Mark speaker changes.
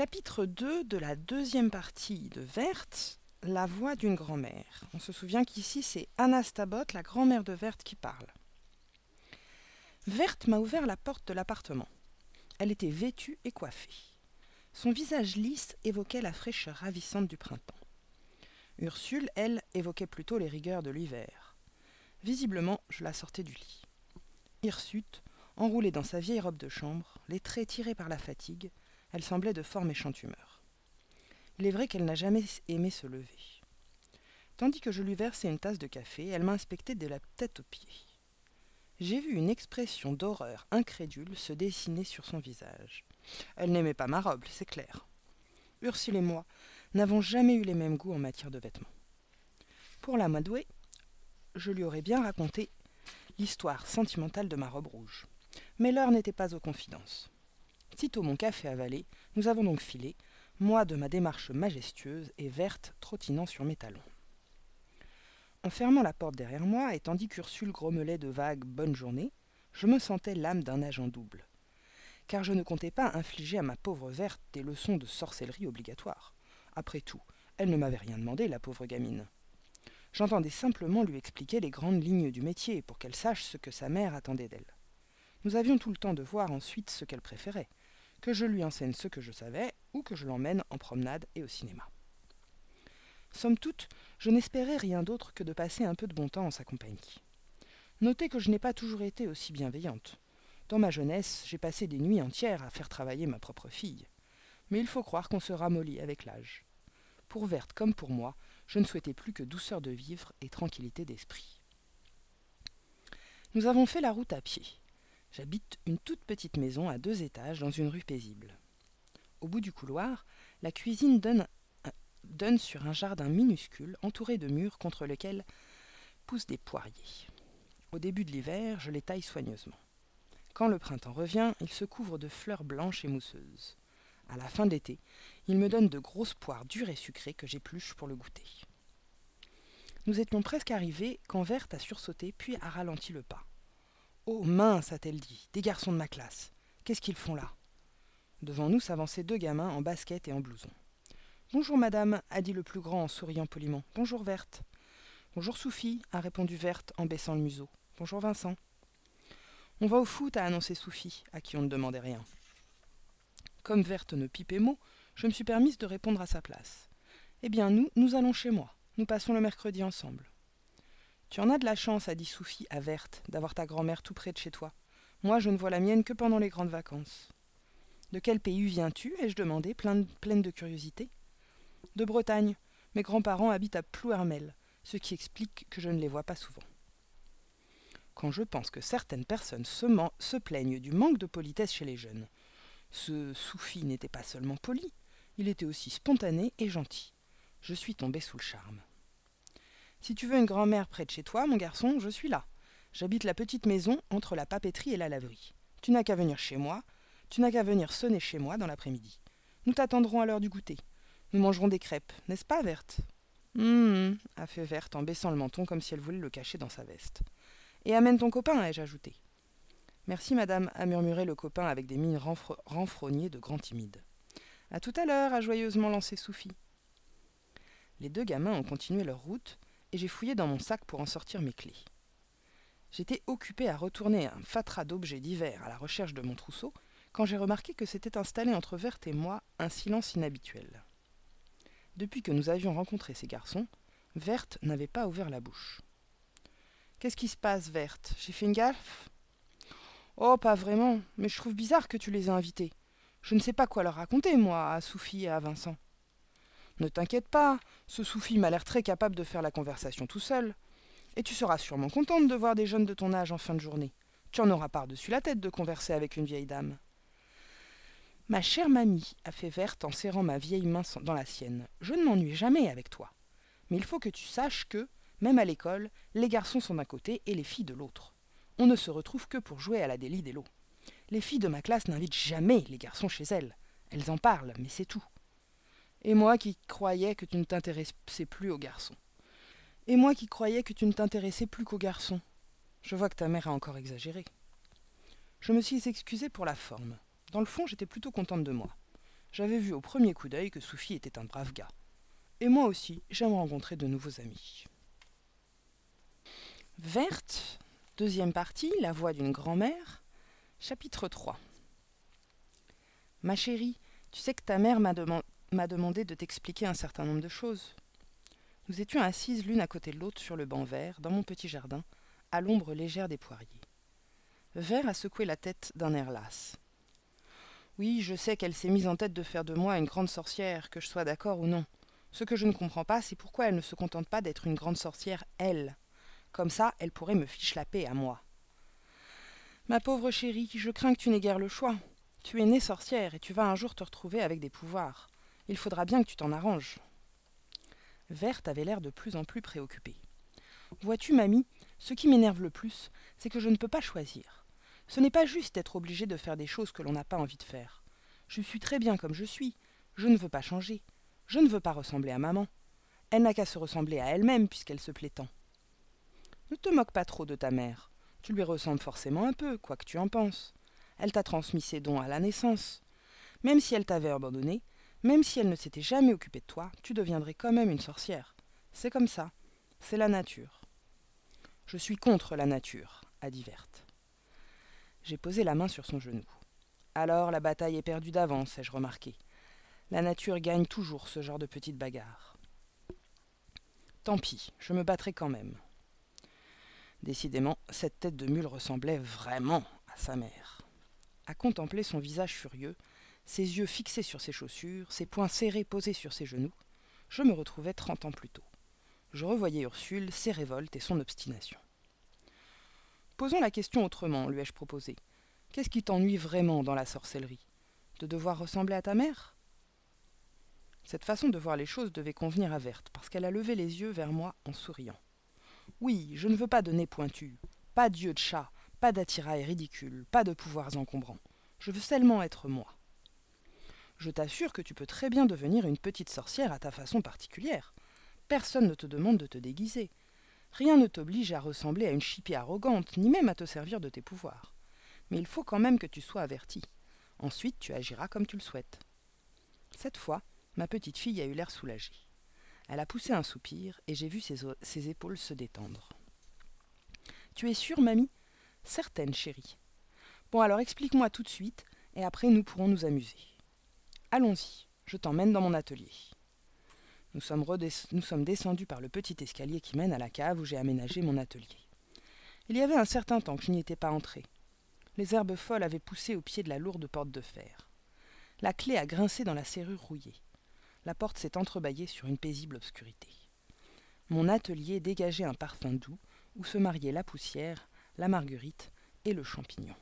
Speaker 1: Chapitre 2 de la deuxième partie de Verte, la voix d'une grand-mère. On se souvient qu'ici c'est Anastabot, la grand-mère de Verte, qui parle. Verte m'a ouvert la porte de l'appartement. Elle était vêtue et coiffée. Son visage lisse évoquait la fraîcheur ravissante du printemps. Ursule, elle, évoquait plutôt les rigueurs de l'hiver. Visiblement, je la sortais du lit. Hirsute, enroulée dans sa vieille robe de chambre, les traits tirés par la fatigue, elle semblait de fort méchante humeur. Il est vrai qu'elle n'a jamais aimé se lever. Tandis que je lui versais une tasse de café, elle m'inspectait de la tête aux pieds. J'ai vu une expression d'horreur incrédule se dessiner sur son visage. Elle n'aimait pas ma robe, c'est clair. Ursule et moi n'avons jamais eu les mêmes goûts en matière de vêtements. Pour la madouer, je lui aurais bien raconté l'histoire sentimentale de ma robe rouge. Mais l'heure n'était pas aux confidences. Sitôt mon café avalé, nous avons donc filé, moi de ma démarche majestueuse et verte trottinant sur mes talons. En fermant la porte derrière moi, et tandis qu'Ursule grommelait de vagues bonne journée, je me sentais l'âme d'un agent double. Car je ne comptais pas infliger à ma pauvre verte des leçons de sorcellerie obligatoires. Après tout, elle ne m'avait rien demandé, la pauvre gamine. J'entendais simplement lui expliquer les grandes lignes du métier pour qu'elle sache ce que sa mère attendait d'elle. Nous avions tout le temps de voir ensuite ce qu'elle préférait, que je lui enseigne ce que je savais ou que je l'emmène en promenade et au cinéma. Somme toute, je n'espérais rien d'autre que de passer un peu de bon temps en sa compagnie. Notez que je n'ai pas toujours été aussi bienveillante. Dans ma jeunesse, j'ai passé des nuits entières à faire travailler ma propre fille. Mais il faut croire qu'on se ramollit avec l'âge. Pour Verte comme pour moi, je ne souhaitais plus que douceur de vivre et tranquillité d'esprit. Nous avons fait la route à pied. J'habite une toute petite maison à deux étages dans une rue paisible. Au bout du couloir, la cuisine donne, sur un jardin minuscule entouré de murs contre lesquels poussent des poiriers. Au début de l'hiver, je les taille soigneusement. Quand le printemps revient, ils se couvrent de fleurs blanches et mousseuses. À la fin de l'été, ils me donnent de grosses poires dures et sucrées que j'épluche pour le goûter. Nous étions presque arrivés quand Verte a sursauté puis a ralenti le pas. Oh mince, a-t-elle dit, des garçons de ma classe. Qu'est-ce qu'ils font là? Devant nous s'avançaient deux gamins en basket et en blouson. Bonjour madame, a dit le plus grand en souriant poliment. Bonjour Verte. Bonjour Sophie, a répondu Verte en baissant le museau. Bonjour Vincent. On va au foot, a annoncé Sophie, à qui on ne demandait rien. Comme Verte ne pipait mot, je me suis permise de répondre à sa place. Eh bien, nous, nous allons chez moi. Nous passons le mercredi ensemble. Tu en as de la chance, a dit Sophie à Verte, d'avoir ta grand-mère tout près de chez toi. Moi, je ne vois la mienne que pendant les grandes vacances. De quel pays viens-tu? ai-je demandé, pleine, pleine de curiosité. De Bretagne. Mes grands-parents habitent à Plouermel, ce qui explique que je ne les vois pas souvent. Quand je pense que certaines personnes se, se plaignent du manque de politesse chez les jeunes, ce Soufi n'était pas seulement poli, il était aussi spontané et gentil. Je suis tombé sous le charme. Si tu veux une grand-mère près de chez toi, mon garçon, je suis là. J'habite la petite maison entre la papeterie et la laverie. Tu n'as qu'à venir chez moi, tu n'as qu'à venir sonner chez moi dans l'après-midi. Nous t'attendrons à l'heure du goûter. Nous mangerons des crêpes, n'est-ce pas, Verte? Hum, a fait Verte en baissant le menton comme si elle voulait le cacher dans sa veste. Et amène ton copain, ai-je ajouté. Merci, madame, a murmuré le copain avec des mines renfrognées de grand timide. À tout à l'heure, a joyeusement lancé Sophie. Les deux gamins ont continué leur route, et j'ai fouillé dans mon sac pour en sortir mes clés. J'étais occupé à retourner un fatras d'objets divers à la recherche de mon trousseau quand j'ai remarqué que s'était installé entre Verte et moi un silence inhabituel. Depuis que nous avions rencontré ces garçons, Verte n'avait pas ouvert la bouche. Qu'est-ce qui se passe, Verte J'ai fait une gaffe? Oh, pas vraiment, mais je trouve bizarre que tu les aies invités. Je ne sais pas quoi leur raconter, moi, à Sophie et à Vincent. Ne t'inquiète pas, ce Soufi m'a l'air très capable de faire la conversation tout seul. Et tu seras sûrement contente de voir des jeunes de ton âge en fin de journée. Tu en auras par-dessus la tête de converser avec une vieille dame. Ma chère mamie, a fait Verte en serrant ma vieille main dans la sienne, je ne m'ennuie jamais avec toi. Mais il faut que tu saches que, même à l'école, les garçons sont d'un côté et les filles de l'autre. On ne se retrouve que pour jouer à la délit des lots. Les filles de ma classe n'invitent jamais les garçons chez elles. Elles en parlent, mais c'est tout. Et moi qui croyais que tu ne t'intéressais plus aux garçons. Et moi qui croyais que tu ne t'intéressais plus qu'aux garçons. Je vois que ta mère a encore exagéré. Je me suis excusée pour la forme. Dans le fond, j'étais plutôt contente de moi. J'avais vu au premier coup d'œil que Soufi était un brave gars. Et moi aussi, j'aime rencontrer de nouveaux amis. Verte, deuxième partie, La voix d'une grand-mère, chapitre 3. Ma chérie, tu sais que ta mère m'a demandé de t'expliquer un certain nombre de choses. Nous étions assises l'une à côté de l'autre sur le banc vert, dans mon petit jardin, à l'ombre légère des poiriers. Vert a secoué la tête d'un air las. Oui, je sais qu'elle s'est mise en tête de faire de moi une grande sorcière, que je sois d'accord ou non. Ce que je ne comprends pas, c'est pourquoi elle ne se contente pas d'être une grande sorcière, elle. Comme ça, elle pourrait me fiche la paix à moi. Ma pauvre chérie, je crains que tu n'aies guère le choix. Tu es née sorcière et tu vas un jour te retrouver avec des pouvoirs. Il faudra bien que tu t'en arranges. Verte avait l'air de plus en plus préoccupée. Vois-tu, mamie, ce qui m'énerve le plus, c'est que je ne peux pas choisir. Ce n'est pas juste d'être obligé de faire des choses que l'on n'a pas envie de faire. Je suis très bien comme je suis. Je ne veux pas changer. Je ne veux pas ressembler à maman. Elle n'a qu'à se ressembler à elle-même puisqu'elle se plaît tant. Ne te moque pas trop de ta mère. Tu lui ressembles forcément un peu, quoi que tu en penses. Elle t'a transmis ses dons à la naissance. Même si elle t'avait abandonné, même si elle ne s'était jamais occupée de toi, tu deviendrais quand même une sorcière. C'est comme ça. C'est la nature. Je suis contre la nature, a dit Verte. J'ai posé la main sur son genou. Alors la bataille est perdue d'avance, ai-je remarqué. La nature gagne toujours ce genre de petite bagarre. Tant pis, je me battrai quand même. Décidément, cette tête de mule ressemblait vraiment à sa mère. À contempler son visage furieux, ses yeux fixés sur ses chaussures, ses poings serrés posés sur ses genoux, je me retrouvais trente ans plus tôt. Je revoyais Ursule, ses révoltes et son obstination. Posons la question autrement, lui ai-je proposé. Qu'est-ce qui t'ennuie vraiment dans la sorcellerie? De devoir ressembler à ta mère? Cette façon de voir les choses devait convenir à Verte, parce qu'elle a levé les yeux vers moi en souriant. Oui, je ne veux pas de nez pointu, pas d'yeux de chat, pas d'attirail ridicule, pas de pouvoirs encombrants. Je veux seulement être moi je t'assure que tu peux très bien devenir une petite sorcière à ta façon particulière. Personne ne te demande de te déguiser. Rien ne t'oblige à ressembler à une chipie arrogante, ni même à te servir de tes pouvoirs. Mais il faut quand même que tu sois averti. Ensuite, tu agiras comme tu le souhaites. Cette fois, ma petite fille a eu l'air soulagée. Elle a poussé un soupir et j'ai vu ses, ses épaules se détendre. Tu es sûre, mamie? Certaine, chérie. Bon, alors explique-moi tout de suite, et après nous pourrons nous amuser. Allons-y, je t'emmène dans mon atelier. Nous sommes, descendus par le petit escalier qui mène à la cave où j'ai aménagé mon atelier. Il y avait un certain temps que je n'y étais pas entré. Les herbes folles avaient poussé au pied de la lourde porte de fer. La clé a grincé dans la serrure rouillée. La porte s'est entrebâillée sur une paisible obscurité. Mon atelier dégageait un parfum doux où se mariaient la poussière, la marguerite et le champignon.